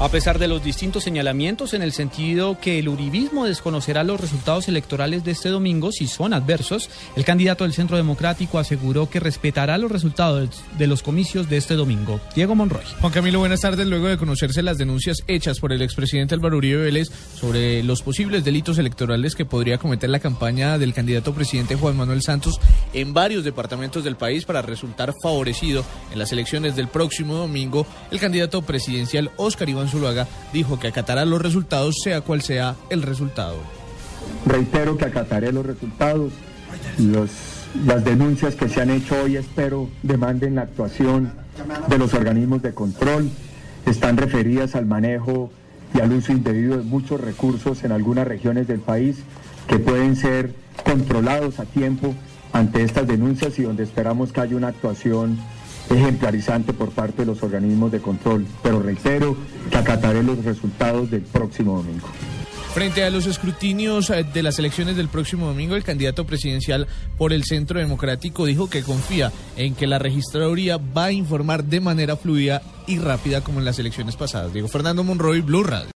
A pesar de los distintos señalamientos en el sentido que el uribismo desconocerá los resultados electorales de este domingo si son adversos, el candidato del Centro Democrático aseguró que respetará los resultados de los comicios de este domingo. Diego Monroy. Juan Camilo, buenas tardes. Luego de conocerse las denuncias hechas por el expresidente Álvaro Uribe Vélez sobre los posibles delitos electorales que podría cometer la campaña del candidato presidente Juan Manuel Santos en varios departamentos del país para resultar favorecido en las elecciones del próximo domingo, el candidato presidencial Óscar Iván Dijo que acatará los resultados sea cual sea el resultado. Reitero que acataré los resultados. Las denuncias que se han hecho hoy espero demanden la actuación de los organismos de control. Están referidas al manejo y al uso indebido de muchos recursos en algunas regiones del país que pueden ser controlados a tiempo ante estas denuncias y donde esperamos que haya una actuación ejemplarizante por parte de los organismos de control. Pero reitero que acataré los resultados del próximo domingo. Frente a los escrutinios eh, de las elecciones del próximo domingo, el candidato presidencial por el Centro Democrático dijo que confía en que la registraduría va a informar de manera fluida y rápida como en las elecciones pasadas. Diego Fernando Monroy, Blue Radio.